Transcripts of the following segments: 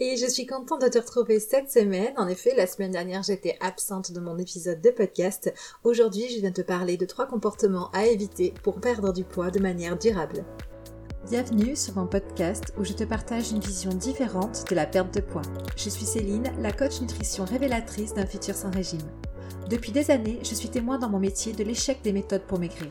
et je suis contente de te retrouver cette semaine. En effet, la semaine dernière, j'étais absente de mon épisode de podcast. Aujourd'hui, je viens te parler de trois comportements à éviter pour perdre du poids de manière durable. Bienvenue sur mon podcast où je te partage une vision différente de la perte de poids. Je suis Céline, la coach nutrition révélatrice d'un futur sans régime. Depuis des années, je suis témoin dans mon métier de l'échec des méthodes pour maigrir.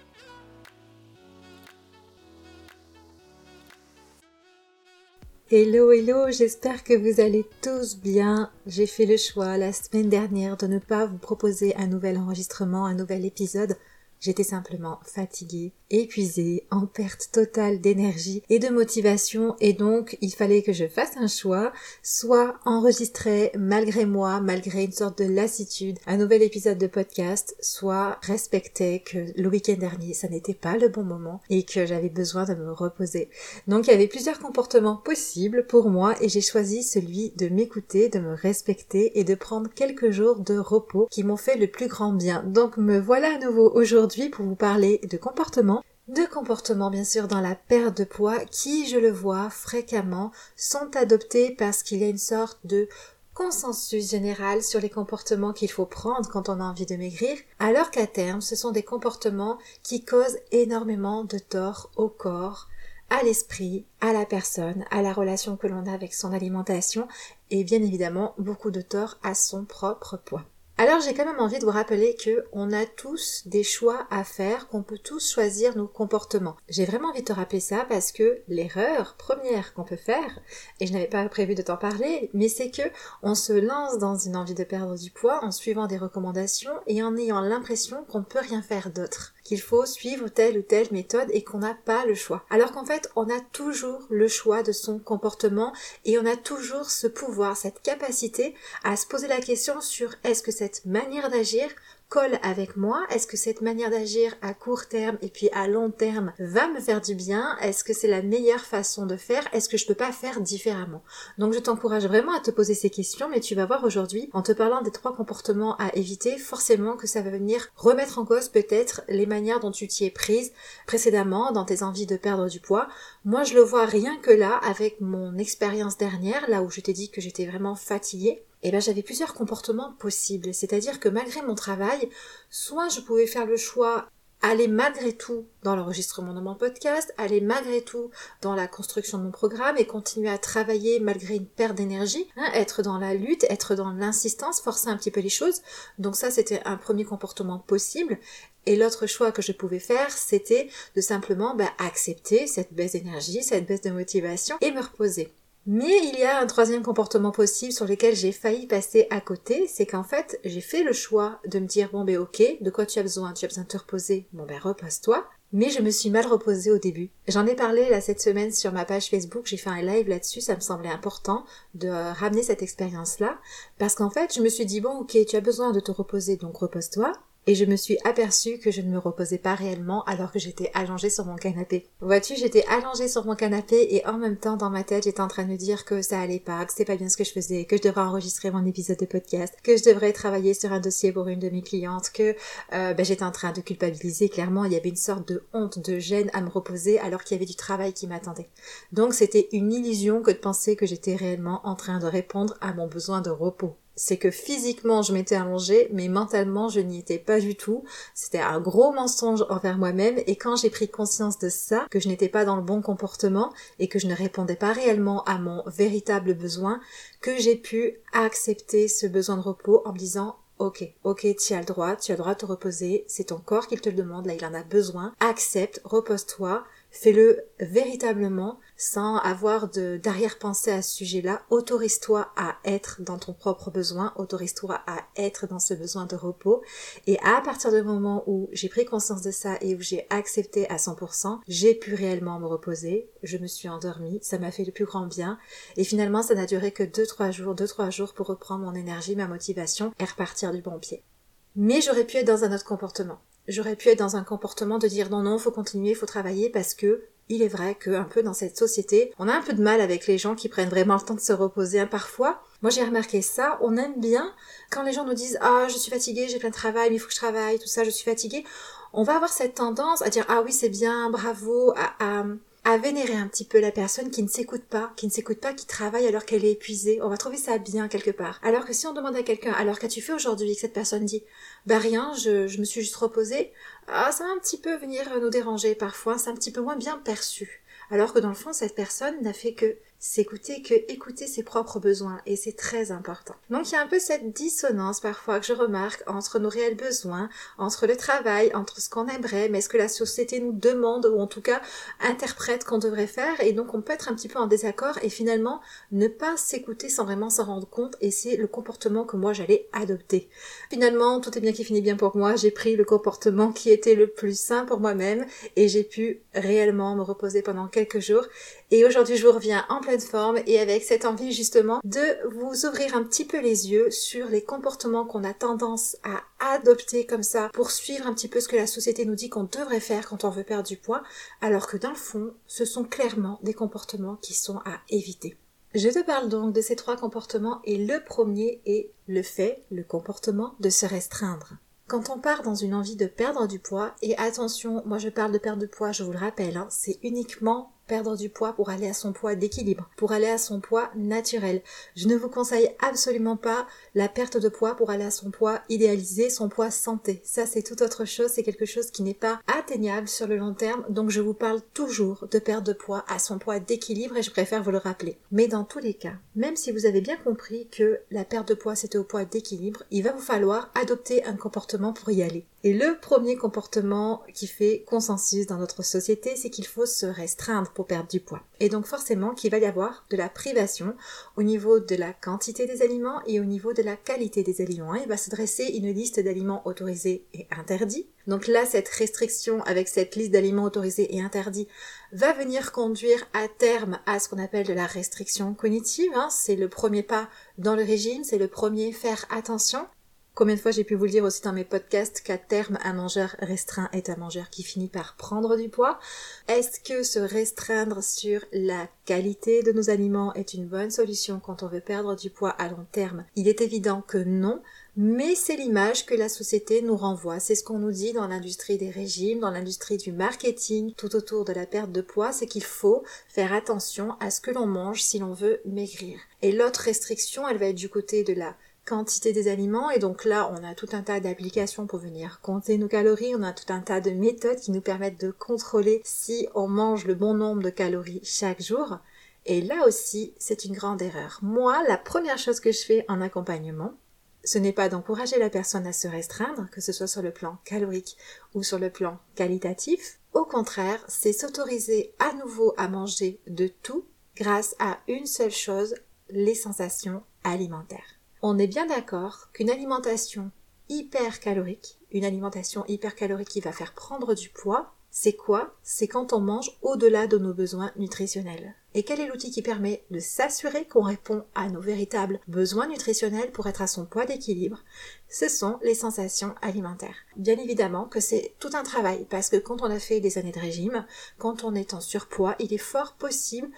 Hello, hello, j'espère que vous allez tous bien. J'ai fait le choix la semaine dernière de ne pas vous proposer un nouvel enregistrement, un nouvel épisode. J'étais simplement fatiguée épuisée, en perte totale d'énergie et de motivation et donc il fallait que je fasse un choix, soit enregistrer malgré moi, malgré une sorte de lassitude, un nouvel épisode de podcast, soit respecter que le week-end dernier ça n'était pas le bon moment et que j'avais besoin de me reposer. Donc il y avait plusieurs comportements possibles pour moi et j'ai choisi celui de m'écouter, de me respecter et de prendre quelques jours de repos qui m'ont fait le plus grand bien. Donc me voilà à nouveau aujourd'hui pour vous parler de comportements deux comportements bien sûr dans la perte de poids qui, je le vois fréquemment, sont adoptés parce qu'il y a une sorte de consensus général sur les comportements qu'il faut prendre quand on a envie de maigrir, alors qu'à terme, ce sont des comportements qui causent énormément de tort au corps, à l'esprit, à la personne, à la relation que l'on a avec son alimentation et bien évidemment beaucoup de tort à son propre poids. Alors j'ai quand même envie de vous rappeler que on a tous des choix à faire, qu'on peut tous choisir nos comportements. J'ai vraiment envie de te rappeler ça parce que l'erreur première qu'on peut faire, et je n'avais pas prévu de t'en parler, mais c'est que on se lance dans une envie de perdre du poids en suivant des recommandations et en ayant l'impression qu'on ne peut rien faire d'autre qu'il faut suivre telle ou telle méthode et qu'on n'a pas le choix. Alors qu'en fait, on a toujours le choix de son comportement et on a toujours ce pouvoir, cette capacité à se poser la question sur est-ce que cette manière d'agir colle avec moi Est-ce que cette manière d'agir à court terme et puis à long terme va me faire du bien? Est-ce que c'est la meilleure façon de faire? Est-ce que je peux pas faire différemment? Donc je t'encourage vraiment à te poser ces questions, mais tu vas voir aujourd'hui, en te parlant des trois comportements à éviter, forcément que ça va venir remettre en cause peut-être les manières dont tu t'y es prise précédemment dans tes envies de perdre du poids. Moi je le vois rien que là avec mon expérience dernière, là où je t'ai dit que j'étais vraiment fatiguée eh bien j'avais plusieurs comportements possibles. C'est-à-dire que malgré mon travail, soit je pouvais faire le choix aller malgré tout dans l'enregistrement de mon podcast, aller malgré tout dans la construction de mon programme et continuer à travailler malgré une perte d'énergie, hein, être dans la lutte, être dans l'insistance, forcer un petit peu les choses. Donc ça, c'était un premier comportement possible. Et l'autre choix que je pouvais faire, c'était de simplement bah, accepter cette baisse d'énergie, cette baisse de motivation et me reposer. Mais il y a un troisième comportement possible sur lequel j'ai failli passer à côté, c'est qu'en fait, j'ai fait le choix de me dire, bon ben ok, de quoi tu as besoin? Tu as besoin de te reposer? Bon ben repose-toi. Mais je me suis mal reposée au début. J'en ai parlé là cette semaine sur ma page Facebook, j'ai fait un live là-dessus, ça me semblait important de ramener cette expérience-là, parce qu'en fait, je me suis dit, bon ok, tu as besoin de te reposer, donc repose-toi, et je me suis aperçue que je ne me reposais pas réellement alors que j'étais allongée sur mon canapé. Vois-tu, j'étais allongée sur mon canapé et en même temps dans ma tête j'étais en train de me dire que ça allait pas, que c'était pas bien ce que je faisais, que je devrais enregistrer mon épisode de podcast, que je devrais travailler sur un dossier pour une de mes clientes, que euh, ben, j'étais en train de culpabiliser. Clairement, il y avait une sorte de honte, de gêne à me reposer alors qu'il y avait du travail qui m'attendait. Donc c'était une illusion que de penser que j'étais réellement en train de répondre à mon besoin de repos c'est que physiquement je m'étais allongée, mais mentalement je n'y étais pas du tout. C'était un gros mensonge envers moi-même. Et quand j'ai pris conscience de ça, que je n'étais pas dans le bon comportement et que je ne répondais pas réellement à mon véritable besoin, que j'ai pu accepter ce besoin de repos en me disant Ok, ok, tu as le droit, tu as le droit de te reposer, c'est ton corps qui te le demande, là il en a besoin, accepte, repose-toi, Fais-le véritablement sans avoir d'arrière-pensée à ce sujet-là. Autorise-toi à être dans ton propre besoin, autorise-toi à être dans ce besoin de repos. Et à partir du moment où j'ai pris conscience de ça et où j'ai accepté à 100%, j'ai pu réellement me reposer. Je me suis endormie, ça m'a fait le plus grand bien. Et finalement, ça n'a duré que 2-3 jours, 2-3 jours pour reprendre mon énergie, ma motivation et repartir du bon pied. Mais j'aurais pu être dans un autre comportement j'aurais pu être dans un comportement de dire non non faut continuer faut travailler parce que il est vrai que un peu dans cette société, on a un peu de mal avec les gens qui prennent vraiment le temps de se reposer. Hein, parfois, moi j'ai remarqué ça, on aime bien quand les gens nous disent ah je suis fatiguée, j'ai plein de travail, mais il faut que je travaille, tout ça, je suis fatiguée. On va avoir cette tendance à dire ah oui c'est bien, bravo, à à vénérer un petit peu la personne qui ne s'écoute pas, qui ne s'écoute pas, qui travaille alors qu'elle est épuisée. On va trouver ça bien quelque part. Alors que si on demande à quelqu'un, alors qu'as-tu fait aujourd'hui, que cette personne dit, bah rien, je, je me suis juste reposée, ah, ça va un petit peu venir nous déranger parfois, c'est un petit peu moins bien perçu. Alors que dans le fond, cette personne n'a fait que s'écouter que écouter ses propres besoins et c'est très important. Donc il y a un peu cette dissonance parfois que je remarque entre nos réels besoins, entre le travail, entre ce qu'on aimerait, mais ce que la société nous demande ou en tout cas interprète qu'on devrait faire et donc on peut être un petit peu en désaccord et finalement ne pas s'écouter sans vraiment s'en rendre compte et c'est le comportement que moi j'allais adopter. Finalement tout est bien qui finit bien pour moi, j'ai pris le comportement qui était le plus sain pour moi-même et j'ai pu réellement me reposer pendant quelques jours et aujourd'hui, je vous reviens en forme et avec cette envie justement de vous ouvrir un petit peu les yeux sur les comportements qu'on a tendance à adopter comme ça pour suivre un petit peu ce que la société nous dit qu'on devrait faire quand on veut perdre du poids, alors que dans le fond, ce sont clairement des comportements qui sont à éviter. Je te parle donc de ces trois comportements et le premier est le fait, le comportement de se restreindre. Quand on part dans une envie de perdre du poids, et attention, moi je parle de perdre de poids, je vous le rappelle, hein, c'est uniquement perdre du poids pour aller à son poids d'équilibre, pour aller à son poids naturel. Je ne vous conseille absolument pas la perte de poids pour aller à son poids idéalisé, son poids santé. Ça, c'est tout autre chose, c'est quelque chose qui n'est pas atteignable sur le long terme, donc je vous parle toujours de perte de poids à son poids d'équilibre et je préfère vous le rappeler. Mais dans tous les cas, même si vous avez bien compris que la perte de poids c'était au poids d'équilibre, il va vous falloir adopter un comportement pour y aller. Et le premier comportement qui fait consensus dans notre société, c'est qu'il faut se restreindre pour perdre du poids. Et donc forcément qu'il va y avoir de la privation au niveau de la quantité des aliments et au niveau de la qualité des aliments. Il va se dresser une liste d'aliments autorisés et interdits. Donc là, cette restriction avec cette liste d'aliments autorisés et interdits va venir conduire à terme à ce qu'on appelle de la restriction cognitive. Hein. C'est le premier pas dans le régime, c'est le premier faire attention. Combien de fois j'ai pu vous le dire aussi dans mes podcasts qu'à terme un mangeur restreint est un mangeur qui finit par prendre du poids Est-ce que se restreindre sur la qualité de nos aliments est une bonne solution quand on veut perdre du poids à long terme? Il est évident que non, mais c'est l'image que la société nous renvoie. C'est ce qu'on nous dit dans l'industrie des régimes, dans l'industrie du marketing, tout autour de la perte de poids, c'est qu'il faut faire attention à ce que l'on mange si l'on veut maigrir. Et l'autre restriction, elle va être du côté de la quantité des aliments et donc là on a tout un tas d'applications pour venir compter nos calories, on a tout un tas de méthodes qui nous permettent de contrôler si on mange le bon nombre de calories chaque jour. Et là aussi, c'est une grande erreur. Moi, la première chose que je fais en accompagnement, ce n'est pas d'encourager la personne à se restreindre, que ce soit sur le plan calorique ou sur le plan qualitatif. Au contraire, c'est s'autoriser à nouveau à manger de tout grâce à une seule chose, les sensations alimentaires. On est bien d'accord qu'une alimentation hyper calorique, une alimentation hyper calorique qui va faire prendre du poids, c'est quoi C'est quand on mange au-delà de nos besoins nutritionnels. Et quel est l'outil qui permet de s'assurer qu'on répond à nos véritables besoins nutritionnels pour être à son poids d'équilibre? Ce sont les sensations alimentaires. Bien évidemment que c'est tout un travail parce que quand on a fait des années de régime, quand on est en surpoids, il est fort possible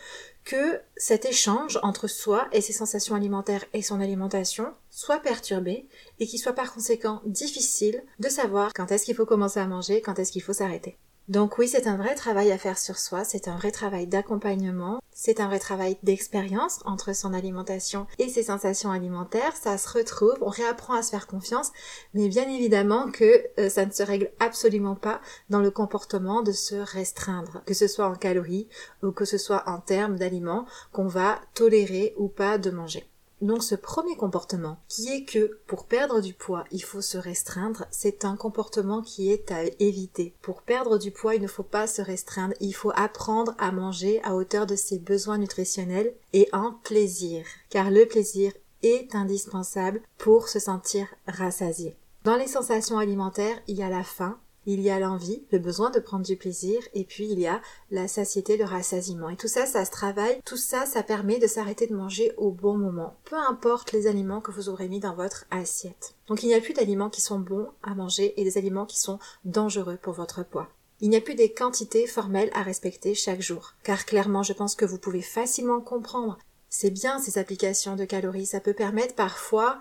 que cet échange entre soi et ses sensations alimentaires et son alimentation soit perturbé et qu'il soit par conséquent difficile de savoir quand est-ce qu'il faut commencer à manger, quand est-ce qu'il faut s'arrêter. Donc oui, c'est un vrai travail à faire sur soi, c'est un vrai travail d'accompagnement, c'est un vrai travail d'expérience entre son alimentation et ses sensations alimentaires, ça se retrouve, on réapprend à se faire confiance, mais bien évidemment que euh, ça ne se règle absolument pas dans le comportement de se restreindre, que ce soit en calories ou que ce soit en termes d'aliments qu'on va tolérer ou pas de manger. Donc ce premier comportement, qui est que pour perdre du poids, il faut se restreindre, c'est un comportement qui est à éviter. Pour perdre du poids, il ne faut pas se restreindre, il faut apprendre à manger à hauteur de ses besoins nutritionnels et en plaisir, car le plaisir est indispensable pour se sentir rassasié. Dans les sensations alimentaires, il y a la faim, il y a l'envie, le besoin de prendre du plaisir, et puis il y a la satiété, le rassasiement. Et tout ça, ça se travaille. Tout ça, ça permet de s'arrêter de manger au bon moment. Peu importe les aliments que vous aurez mis dans votre assiette. Donc il n'y a plus d'aliments qui sont bons à manger et des aliments qui sont dangereux pour votre poids. Il n'y a plus des quantités formelles à respecter chaque jour. Car clairement, je pense que vous pouvez facilement comprendre. C'est bien ces applications de calories. Ça peut permettre parfois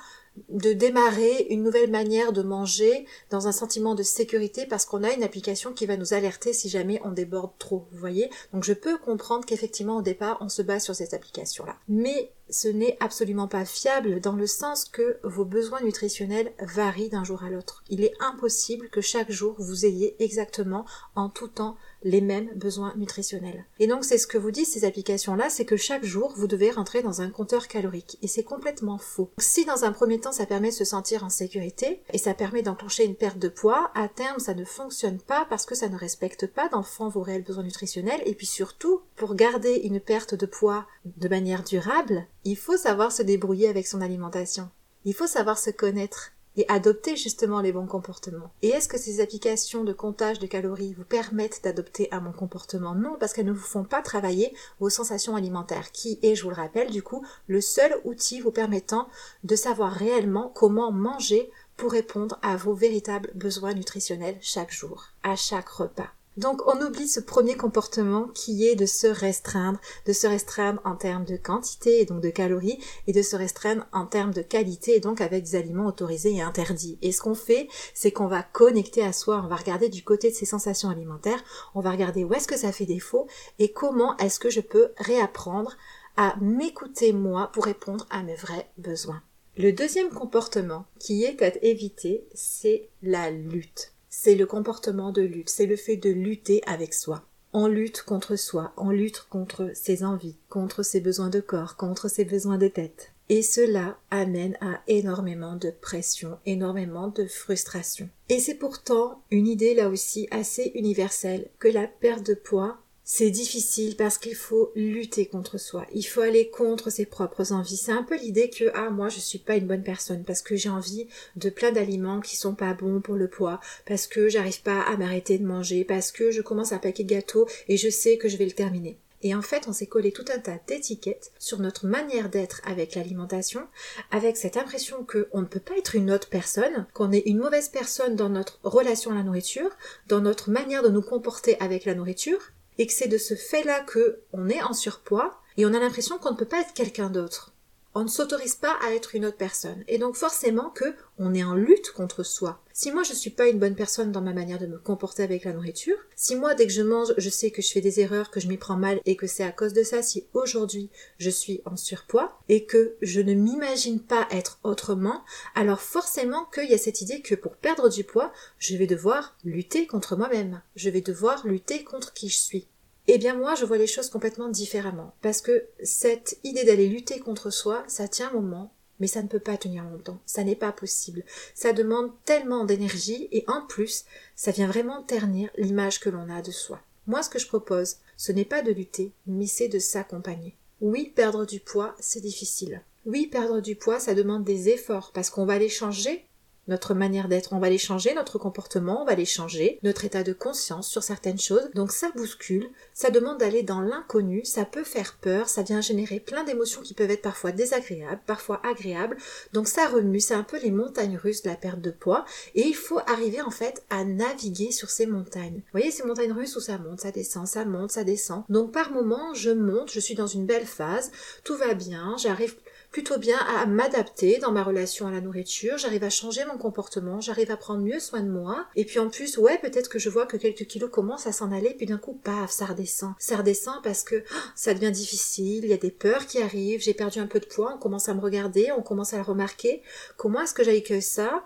de démarrer une nouvelle manière de manger dans un sentiment de sécurité parce qu'on a une application qui va nous alerter si jamais on déborde trop, vous voyez? Donc je peux comprendre qu'effectivement au départ on se base sur cette application-là. Mais ce n'est absolument pas fiable dans le sens que vos besoins nutritionnels varient d'un jour à l'autre. Il est impossible que chaque jour vous ayez exactement en tout temps les mêmes besoins nutritionnels. Et donc c'est ce que vous disent ces applications-là, c'est que chaque jour vous devez rentrer dans un compteur calorique. Et c'est complètement faux. Si dans un premier temps ça permet de se sentir en sécurité et ça permet d'enclencher une perte de poids, à terme ça ne fonctionne pas parce que ça ne respecte pas d'enfant vos réels besoins nutritionnels et puis surtout pour garder une perte de poids de manière durable, il faut savoir se débrouiller avec son alimentation. Il faut savoir se connaître et adopter justement les bons comportements. Et est-ce que ces applications de comptage de calories vous permettent d'adopter un bon comportement? Non, parce qu'elles ne vous font pas travailler vos sensations alimentaires, qui est, je vous le rappelle, du coup, le seul outil vous permettant de savoir réellement comment manger pour répondre à vos véritables besoins nutritionnels chaque jour, à chaque repas. Donc on oublie ce premier comportement qui est de se restreindre, de se restreindre en termes de quantité et donc de calories et de se restreindre en termes de qualité et donc avec des aliments autorisés et interdits. Et ce qu'on fait, c'est qu'on va connecter à soi, on va regarder du côté de ses sensations alimentaires, on va regarder où est-ce que ça fait défaut et comment est-ce que je peux réapprendre à m'écouter moi pour répondre à mes vrais besoins. Le deuxième comportement qui est à éviter, c'est la lutte c'est le comportement de lutte, c'est le fait de lutter avec soi. On lutte contre soi, on lutte contre ses envies, contre ses besoins de corps, contre ses besoins de tête. Et cela amène à énormément de pression, énormément de frustration. Et c'est pourtant une idée là aussi assez universelle que la perte de poids c'est difficile parce qu'il faut lutter contre soi. Il faut aller contre ses propres envies. C'est un peu l'idée que, ah, moi, je suis pas une bonne personne parce que j'ai envie de plein d'aliments qui sont pas bons pour le poids, parce que j'arrive pas à m'arrêter de manger, parce que je commence un paquet de gâteaux et je sais que je vais le terminer. Et en fait, on s'est collé tout un tas d'étiquettes sur notre manière d'être avec l'alimentation, avec cette impression qu'on ne peut pas être une autre personne, qu'on est une mauvaise personne dans notre relation à la nourriture, dans notre manière de nous comporter avec la nourriture, et que c'est de ce fait-là que on est en surpoids et on a l'impression qu'on ne peut pas être quelqu'un d'autre. On ne s'autorise pas à être une autre personne. Et donc forcément que on est en lutte contre soi. Si moi je suis pas une bonne personne dans ma manière de me comporter avec la nourriture, si moi dès que je mange, je sais que je fais des erreurs, que je m'y prends mal et que c'est à cause de ça si aujourd'hui je suis en surpoids et que je ne m'imagine pas être autrement, alors forcément qu'il y a cette idée que pour perdre du poids, je vais devoir lutter contre moi-même. Je vais devoir lutter contre qui je suis. Eh bien moi, je vois les choses complètement différemment. Parce que cette idée d'aller lutter contre soi, ça tient un moment, mais ça ne peut pas tenir longtemps. Ça n'est pas possible. Ça demande tellement d'énergie et en plus, ça vient vraiment ternir l'image que l'on a de soi. Moi, ce que je propose, ce n'est pas de lutter, mais c'est de s'accompagner. Oui, perdre du poids, c'est difficile. Oui, perdre du poids, ça demande des efforts parce qu'on va les changer notre manière d'être, on va les changer, notre comportement, on va les changer, notre état de conscience sur certaines choses. Donc ça bouscule, ça demande d'aller dans l'inconnu, ça peut faire peur, ça vient générer plein d'émotions qui peuvent être parfois désagréables, parfois agréables. Donc ça remue, c'est un peu les montagnes russes de la perte de poids et il faut arriver en fait à naviguer sur ces montagnes. Vous voyez ces montagnes russes où ça monte, ça descend, ça monte, ça descend. Donc par moment, je monte, je suis dans une belle phase, tout va bien, j'arrive plutôt bien à m'adapter dans ma relation à la nourriture, j'arrive à changer mon comportement, j'arrive à prendre mieux soin de moi, et puis en plus, ouais, peut-être que je vois que quelques kilos commencent à s'en aller, puis d'un coup, paf, ça redescend. Ça redescend parce que oh, ça devient difficile, il y a des peurs qui arrivent, j'ai perdu un peu de poids, on commence à me regarder, on commence à le remarquer. Comment est-ce que j'aille ça?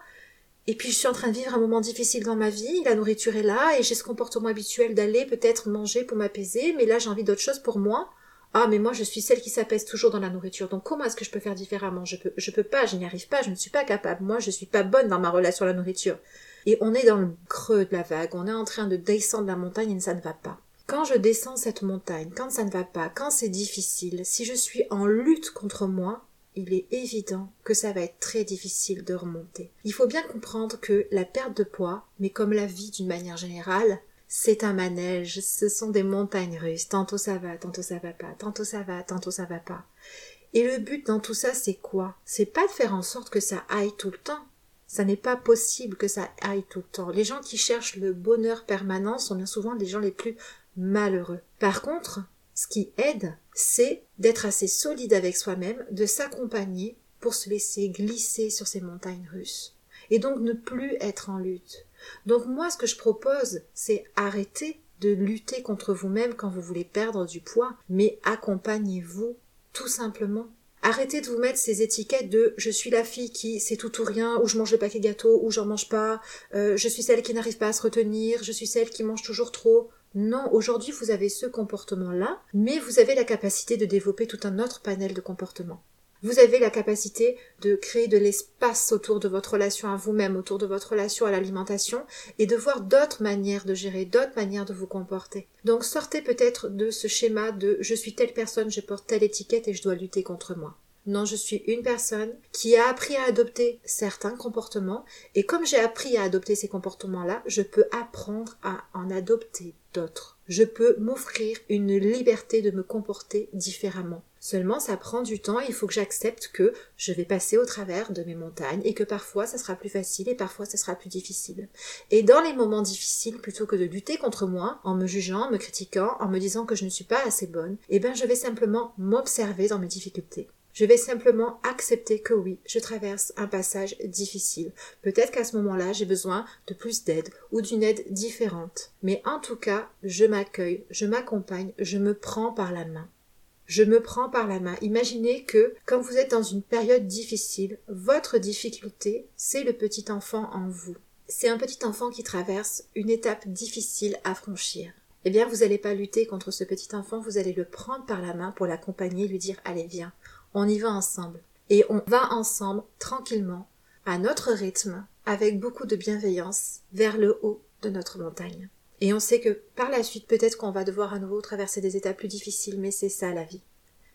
Et puis je suis en train de vivre un moment difficile dans ma vie, la nourriture est là, et j'ai ce comportement habituel d'aller peut-être manger pour m'apaiser, mais là j'ai envie d'autre chose pour moi. Ah, mais moi, je suis celle qui s'apaise toujours dans la nourriture. Donc, comment est-ce que je peux faire différemment? Je peux, je peux pas, je n'y arrive pas, je ne suis pas capable. Moi, je suis pas bonne dans ma relation à la nourriture. Et on est dans le creux de la vague. On est en train de descendre la montagne et ça ne va pas. Quand je descends cette montagne, quand ça ne va pas, quand c'est difficile, si je suis en lutte contre moi, il est évident que ça va être très difficile de remonter. Il faut bien comprendre que la perte de poids, mais comme la vie d'une manière générale, c'est un manège, ce sont des montagnes russes, tantôt ça va, tantôt ça va pas, tantôt ça va, tantôt ça va pas. Et le but dans tout ça, c'est quoi? C'est pas de faire en sorte que ça aille tout le temps. Ça n'est pas possible que ça aille tout le temps. Les gens qui cherchent le bonheur permanent sont bien souvent les gens les plus malheureux. Par contre, ce qui aide, c'est d'être assez solide avec soi-même, de s'accompagner pour se laisser glisser sur ces montagnes russes. Et donc ne plus être en lutte. Donc moi, ce que je propose, c'est arrêter de lutter contre vous-même quand vous voulez perdre du poids, mais accompagnez-vous tout simplement. Arrêtez de vous mettre ces étiquettes de je suis la fille qui c'est tout ou rien, ou je mange le paquet gâteau, ou j'en mange pas, euh, je suis celle qui n'arrive pas à se retenir, je suis celle qui mange toujours trop. Non, aujourd'hui vous avez ce comportement-là, mais vous avez la capacité de développer tout un autre panel de comportements. Vous avez la capacité de créer de l'espace autour de votre relation à vous-même, autour de votre relation à l'alimentation, et de voir d'autres manières de gérer, d'autres manières de vous comporter. Donc sortez peut-être de ce schéma de je suis telle personne, je porte telle étiquette et je dois lutter contre moi. Non, je suis une personne qui a appris à adopter certains comportements et comme j'ai appris à adopter ces comportements-là, je peux apprendre à en adopter d'autres. Je peux m'offrir une liberté de me comporter différemment. Seulement, ça prend du temps et il faut que j'accepte que je vais passer au travers de mes montagnes et que parfois ça sera plus facile et parfois ça sera plus difficile. Et dans les moments difficiles, plutôt que de lutter contre moi en me jugeant, en me critiquant, en me disant que je ne suis pas assez bonne, eh ben je vais simplement m'observer dans mes difficultés. Je vais simplement accepter que oui, je traverse un passage difficile. Peut-être qu'à ce moment-là, j'ai besoin de plus d'aide ou d'une aide différente. Mais en tout cas, je m'accueille, je m'accompagne, je me prends par la main. Je me prends par la main. Imaginez que quand vous êtes dans une période difficile, votre difficulté, c'est le petit enfant en vous. C'est un petit enfant qui traverse une étape difficile à franchir. Eh bien, vous n'allez pas lutter contre ce petit enfant, vous allez le prendre par la main pour l'accompagner, lui dire allez viens, on y va ensemble. Et on va ensemble, tranquillement, à notre rythme, avec beaucoup de bienveillance, vers le haut de notre montagne. Et on sait que par la suite, peut-être qu'on va devoir à nouveau traverser des étapes plus difficiles, mais c'est ça la vie.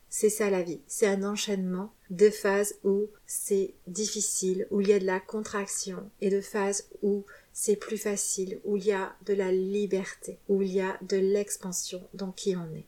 C'est ça la vie. C'est un enchaînement de phases où c'est difficile, où il y a de la contraction, et de phases où c'est plus facile, où il y a de la liberté, où il y a de l'expansion dans qui on est.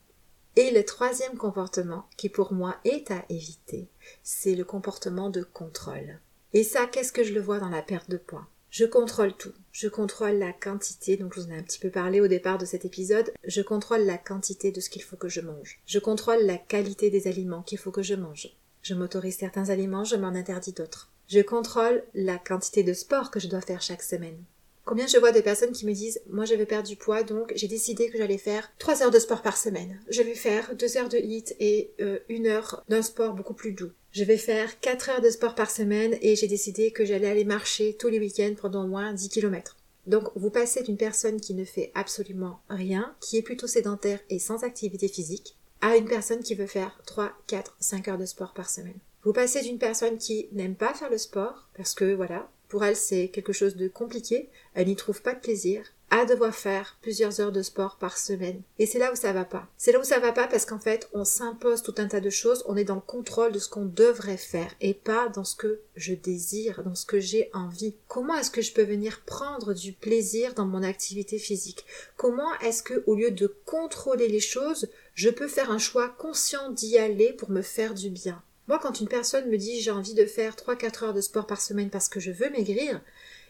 Et le troisième comportement qui pour moi est à éviter, c'est le comportement de contrôle. Et ça, qu'est-ce que je le vois dans la perte de poids? Je contrôle tout. Je contrôle la quantité, donc je vous en ai un petit peu parlé au départ de cet épisode, je contrôle la quantité de ce qu'il faut que je mange. Je contrôle la qualité des aliments qu'il faut que je mange. Je m'autorise certains aliments, je m'en interdis d'autres. Je contrôle la quantité de sport que je dois faire chaque semaine. Combien je vois de personnes qui me disent moi je vais perdre du poids donc j'ai décidé que j'allais faire 3 heures de sport par semaine. Je vais faire 2 heures de HIIT et euh, une heure d'un sport beaucoup plus doux. Je vais faire 4 heures de sport par semaine et j'ai décidé que j'allais aller marcher tous les week-ends pendant au moins 10 km. Donc vous passez d'une personne qui ne fait absolument rien, qui est plutôt sédentaire et sans activité physique, à une personne qui veut faire 3, 4, 5 heures de sport par semaine. Vous passez d'une personne qui n'aime pas faire le sport, parce que voilà, pour elle c'est quelque chose de compliqué, elle n'y trouve pas de plaisir, à devoir faire plusieurs heures de sport par semaine. Et c'est là où ça va pas. C'est là où ça va pas parce qu'en fait, on s'impose tout un tas de choses, on est dans le contrôle de ce qu'on devrait faire et pas dans ce que je désire, dans ce que j'ai envie. Comment est-ce que je peux venir prendre du plaisir dans mon activité physique? Comment est-ce que, au lieu de contrôler les choses, je peux faire un choix conscient d'y aller pour me faire du bien? Moi, quand une personne me dit j'ai envie de faire 3-4 heures de sport par semaine parce que je veux maigrir,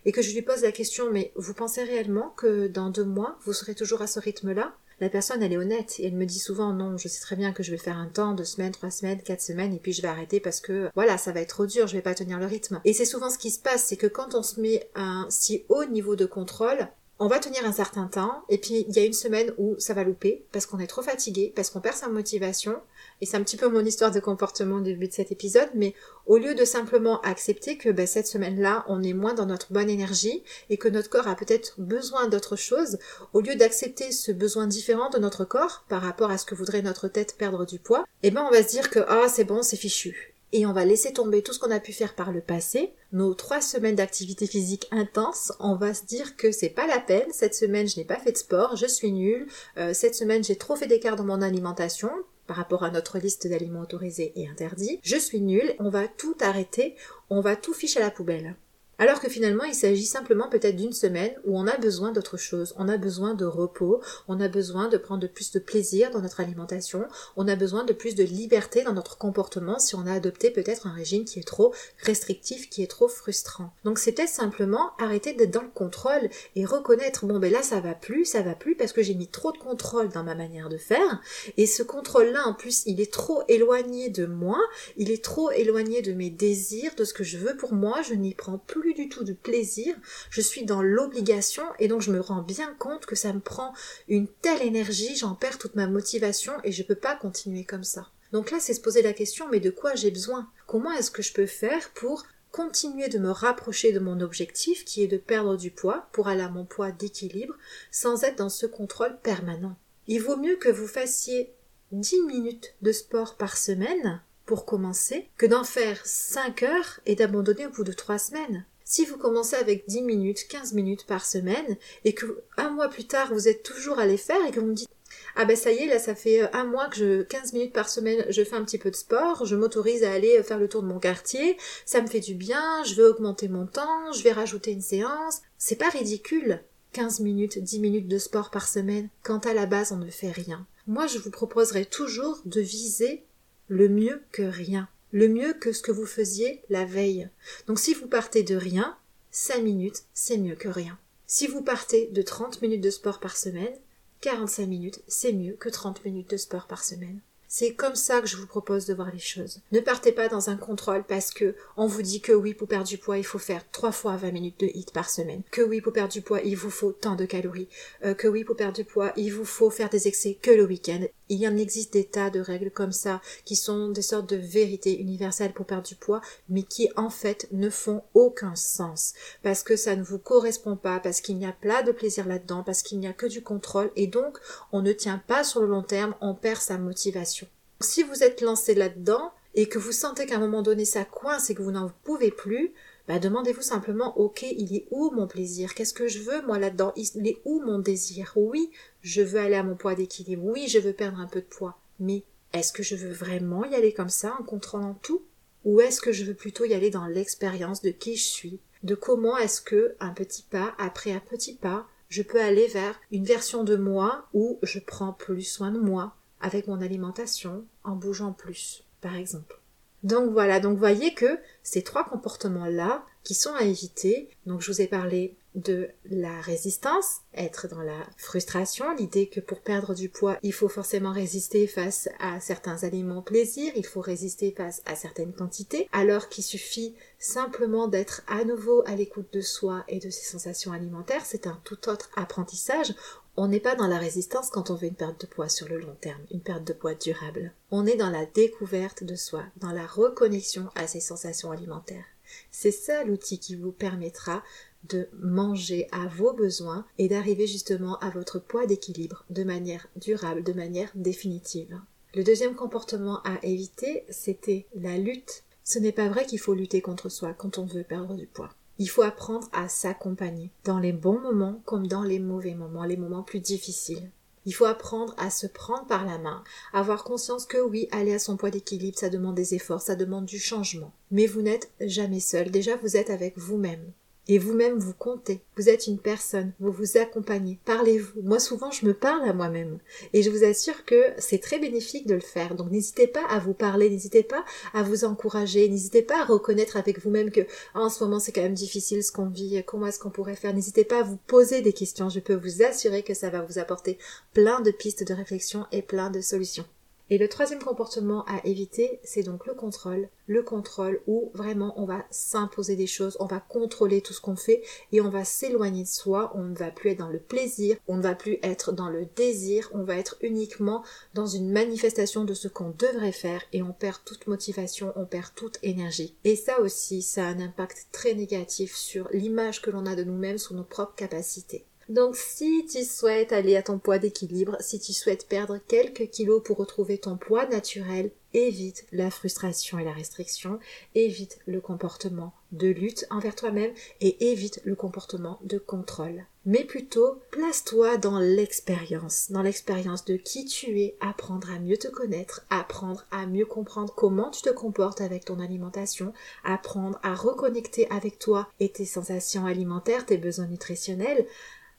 et que je lui pose la question mais vous pensez réellement que dans deux mois vous serez toujours à ce rythme-là? La personne elle est honnête et elle me dit souvent non, je sais très bien que je vais faire un temps, deux semaines, trois semaines, quatre semaines et puis je vais arrêter parce que voilà ça va être trop dur, je vais pas tenir le rythme. Et c'est souvent ce qui se passe, c'est que quand on se met à un si haut niveau de contrôle, on va tenir un certain temps et puis il y a une semaine où ça va louper parce qu'on est trop fatigué, parce qu'on perd sa motivation. Et c'est un petit peu mon histoire de comportement au début de cet épisode, mais au lieu de simplement accepter que ben, cette semaine-là, on est moins dans notre bonne énergie et que notre corps a peut-être besoin d'autre chose, au lieu d'accepter ce besoin différent de notre corps par rapport à ce que voudrait notre tête perdre du poids, eh ben on va se dire que ah c'est bon, c'est fichu et on va laisser tomber tout ce qu'on a pu faire par le passé. Nos trois semaines d'activité physique intense, on va se dire que c'est pas la peine. Cette semaine, je n'ai pas fait de sport, je suis nulle. Euh, cette semaine, j'ai trop fait d'écart dans mon alimentation par rapport à notre liste d'aliments autorisés et interdits. Je suis nulle, on va tout arrêter, on va tout ficher à la poubelle. Alors que finalement, il s'agit simplement peut-être d'une semaine où on a besoin d'autre chose. On a besoin de repos, on a besoin de prendre plus de plaisir dans notre alimentation, on a besoin de plus de liberté dans notre comportement si on a adopté peut-être un régime qui est trop restrictif, qui est trop frustrant. Donc c'est peut-être simplement arrêter d'être dans le contrôle et reconnaître, bon ben là ça va plus, ça va plus parce que j'ai mis trop de contrôle dans ma manière de faire. Et ce contrôle-là en plus il est trop éloigné de moi, il est trop éloigné de mes désirs, de ce que je veux pour moi, je n'y prends plus du tout de plaisir, je suis dans l'obligation et donc je me rends bien compte que ça me prend une telle énergie, j'en perds toute ma motivation et je peux pas continuer comme ça. Donc là, c'est se poser la question, mais de quoi j'ai besoin? Comment est-ce que je peux faire pour continuer de me rapprocher de mon objectif qui est de perdre du poids pour aller à mon poids d'équilibre sans être dans ce contrôle permanent? Il vaut mieux que vous fassiez 10 minutes de sport par semaine pour commencer que d'en faire 5 heures et d'abandonner au bout de 3 semaines. Si vous commencez avec 10 minutes, 15 minutes par semaine, et que un mois plus tard vous êtes toujours à les faire et que vous me dites ah ben ça y est, là ça fait euh, un mois que je 15 minutes par semaine, je fais un petit peu de sport, je m'autorise à aller faire le tour de mon quartier, ça me fait du bien, je veux augmenter mon temps, je vais rajouter une séance. C'est pas ridicule. 15 minutes, 10 minutes de sport par semaine, quand à la base on ne fait rien. Moi je vous proposerai toujours de viser le mieux que rien le mieux que ce que vous faisiez la veille. Donc si vous partez de rien, 5 minutes, c'est mieux que rien. Si vous partez de 30 minutes de sport par semaine, 45 minutes, c'est mieux que 30 minutes de sport par semaine. C'est comme ça que je vous propose de voir les choses. Ne partez pas dans un contrôle parce que on vous dit que oui, pour perdre du poids, il faut faire 3 fois 20 minutes de hit par semaine. Que oui, pour perdre du poids, il vous faut tant de calories. Euh, que oui, pour perdre du poids, il vous faut faire des excès que le week-end. Il y en existe des tas de règles comme ça qui sont des sortes de vérités universelles pour perdre du poids, mais qui en fait ne font aucun sens. Parce que ça ne vous correspond pas, parce qu'il n'y a pas de plaisir là-dedans, parce qu'il n'y a que du contrôle et donc on ne tient pas sur le long terme, on perd sa motivation. Si vous êtes lancé là-dedans et que vous sentez qu'à un moment donné ça coince et que vous n'en pouvez plus, bah demandez-vous simplement, ok, il est où mon plaisir? Qu'est-ce que je veux moi là-dedans? Il est où mon désir? Oui, je veux aller à mon poids d'équilibre. Oui, je veux perdre un peu de poids. Mais est-ce que je veux vraiment y aller comme ça en contrôlant tout? Ou est-ce que je veux plutôt y aller dans l'expérience de qui je suis? De comment est-ce que, un petit pas après un petit pas, je peux aller vers une version de moi où je prends plus soin de moi, avec mon alimentation en bougeant plus, par exemple? Donc voilà, donc voyez que ces trois comportements-là qui sont à éviter, donc je vous ai parlé de la résistance, être dans la frustration, l'idée que pour perdre du poids, il faut forcément résister face à certains aliments plaisir, il faut résister face à certaines quantités, alors qu'il suffit simplement d'être à nouveau à l'écoute de soi et de ses sensations alimentaires, c'est un tout autre apprentissage. On n'est pas dans la résistance quand on veut une perte de poids sur le long terme, une perte de poids durable. On est dans la découverte de soi, dans la reconnexion à ses sensations alimentaires. C'est ça l'outil qui vous permettra de manger à vos besoins et d'arriver justement à votre poids d'équilibre de manière durable, de manière définitive. Le deuxième comportement à éviter, c'était la lutte. Ce n'est pas vrai qu'il faut lutter contre soi quand on veut perdre du poids. Il faut apprendre à s'accompagner dans les bons moments comme dans les mauvais moments, les moments plus difficiles. Il faut apprendre à se prendre par la main, avoir conscience que oui, aller à son poids d'équilibre, ça demande des efforts, ça demande du changement. Mais vous n'êtes jamais seul. Déjà, vous êtes avec vous-même. Et vous-même, vous comptez. Vous êtes une personne. Vous vous accompagnez. Parlez-vous. Moi, souvent, je me parle à moi-même. Et je vous assure que c'est très bénéfique de le faire. Donc, n'hésitez pas à vous parler. N'hésitez pas à vous encourager. N'hésitez pas à reconnaître avec vous-même que, ah, en ce moment, c'est quand même difficile ce qu'on vit. Comment est-ce qu'on pourrait faire? N'hésitez pas à vous poser des questions. Je peux vous assurer que ça va vous apporter plein de pistes de réflexion et plein de solutions. Et le troisième comportement à éviter, c'est donc le contrôle. Le contrôle où vraiment on va s'imposer des choses, on va contrôler tout ce qu'on fait et on va s'éloigner de soi, on ne va plus être dans le plaisir, on ne va plus être dans le désir, on va être uniquement dans une manifestation de ce qu'on devrait faire et on perd toute motivation, on perd toute énergie. Et ça aussi, ça a un impact très négatif sur l'image que l'on a de nous-mêmes, sur nos propres capacités. Donc si tu souhaites aller à ton poids d'équilibre, si tu souhaites perdre quelques kilos pour retrouver ton poids naturel, évite la frustration et la restriction, évite le comportement de lutte envers toi-même et évite le comportement de contrôle. Mais plutôt, place-toi dans l'expérience, dans l'expérience de qui tu es, apprendre à mieux te connaître, apprendre à mieux comprendre comment tu te comportes avec ton alimentation, apprendre à reconnecter avec toi et tes sensations alimentaires, tes besoins nutritionnels,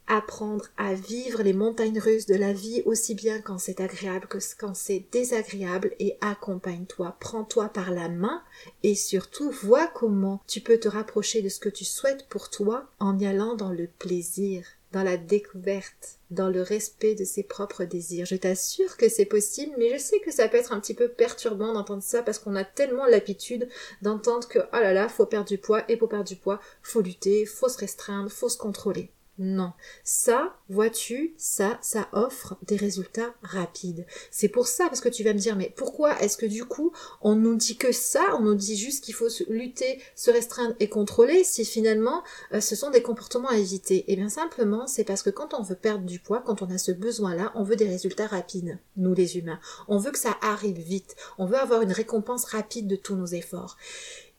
apprendre à vivre les montagnes russes de la vie aussi bien quand c'est agréable que quand c'est désagréable et accompagne-toi, prends-toi par la main et surtout vois comment tu peux te rapprocher de ce que tu souhaites pour toi en y allant dans le plaisir, dans la découverte, dans le respect de ses propres désirs. Je t'assure que c'est possible, mais je sais que ça peut être un petit peu perturbant d'entendre ça parce qu'on a tellement l'habitude d'entendre que oh là là, faut perdre du poids et pour perdre du poids, faut lutter, faut se restreindre, faut se contrôler. Non. Ça, vois-tu, ça, ça offre des résultats rapides. C'est pour ça, parce que tu vas me dire, mais pourquoi est-ce que du coup, on nous dit que ça, on nous dit juste qu'il faut lutter, se restreindre et contrôler, si finalement, euh, ce sont des comportements à éviter? Eh bien simplement, c'est parce que quand on veut perdre du poids, quand on a ce besoin-là, on veut des résultats rapides, nous les humains. On veut que ça arrive vite. On veut avoir une récompense rapide de tous nos efforts.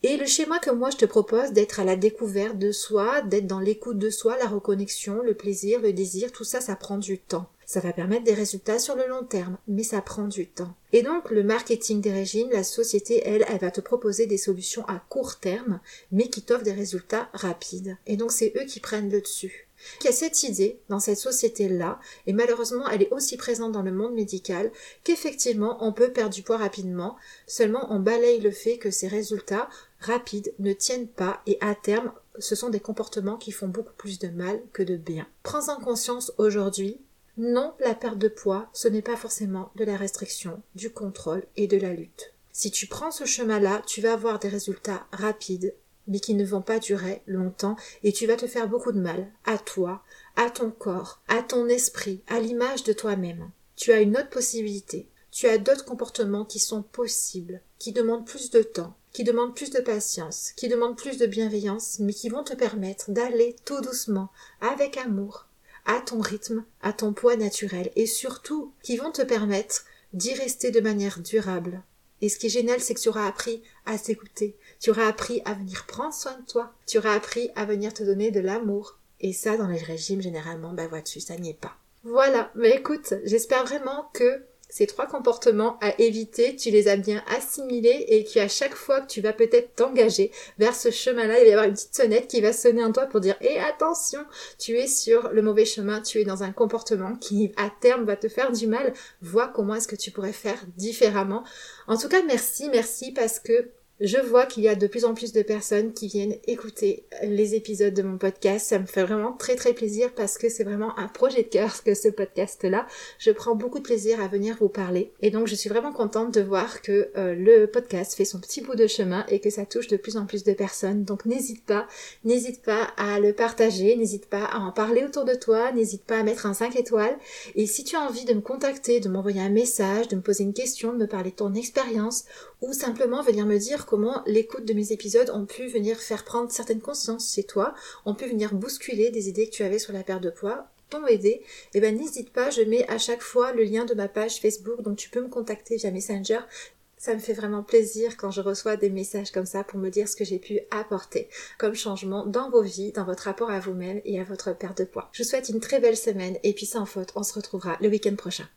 Et le schéma que moi je te propose d'être à la découverte de soi, d'être dans l'écoute de soi, la reconnexion, le plaisir, le désir, tout ça, ça prend du temps. Ça va permettre des résultats sur le long terme, mais ça prend du temps. Et donc, le marketing des régimes, la société, elle, elle va te proposer des solutions à court terme, mais qui t'offrent des résultats rapides. Et donc, c'est eux qui prennent le dessus. Il y a cette idée dans cette société-là, et malheureusement elle est aussi présente dans le monde médical, qu'effectivement on peut perdre du poids rapidement, seulement on balaye le fait que ces résultats rapides ne tiennent pas et à terme ce sont des comportements qui font beaucoup plus de mal que de bien. Prends-en conscience aujourd'hui. Non, la perte de poids, ce n'est pas forcément de la restriction, du contrôle et de la lutte. Si tu prends ce chemin-là, tu vas avoir des résultats rapides, mais qui ne vont pas durer longtemps, et tu vas te faire beaucoup de mal à toi, à ton corps, à ton esprit, à l'image de toi-même. Tu as une autre possibilité. Tu as d'autres comportements qui sont possibles, qui demandent plus de temps, qui demandent plus de patience, qui demandent plus de bienveillance, mais qui vont te permettre d'aller tout doucement, avec amour, à ton rythme, à ton poids naturel, et surtout qui vont te permettre d'y rester de manière durable. Et ce qui est génial, c'est que tu auras appris à t'écouter, tu auras appris à venir prendre soin de toi, tu auras appris à venir te donner de l'amour. Et ça, dans les régimes, généralement, bah vois-tu, ça n'y est pas. Voilà, mais écoute, j'espère vraiment que ces trois comportements à éviter, tu les as bien assimilés et qu'à chaque fois que tu vas peut-être t'engager vers ce chemin-là, il va y avoir une petite sonnette qui va sonner en toi pour dire "Eh attention, tu es sur le mauvais chemin, tu es dans un comportement qui à terme va te faire du mal. Vois comment est-ce que tu pourrais faire différemment." En tout cas, merci, merci parce que je vois qu'il y a de plus en plus de personnes qui viennent écouter les épisodes de mon podcast. Ça me fait vraiment très très plaisir parce que c'est vraiment un projet de cœur que ce podcast-là. Je prends beaucoup de plaisir à venir vous parler. Et donc je suis vraiment contente de voir que euh, le podcast fait son petit bout de chemin et que ça touche de plus en plus de personnes. Donc n'hésite pas, n'hésite pas à le partager, n'hésite pas à en parler autour de toi, n'hésite pas à mettre un 5 étoiles. Et si tu as envie de me contacter, de m'envoyer un message, de me poser une question, de me parler de ton expérience ou simplement venir me comment l'écoute de mes épisodes ont pu venir faire prendre certaines consciences chez toi, ont pu venir bousculer des idées que tu avais sur la perte de poids, t'ont aidé, eh ben n'hésite pas, je mets à chaque fois le lien de ma page Facebook, donc tu peux me contacter via Messenger. Ça me fait vraiment plaisir quand je reçois des messages comme ça pour me dire ce que j'ai pu apporter comme changement dans vos vies, dans votre rapport à vous-même et à votre perte de poids. Je vous souhaite une très belle semaine et puis sans faute, on se retrouvera le week-end prochain.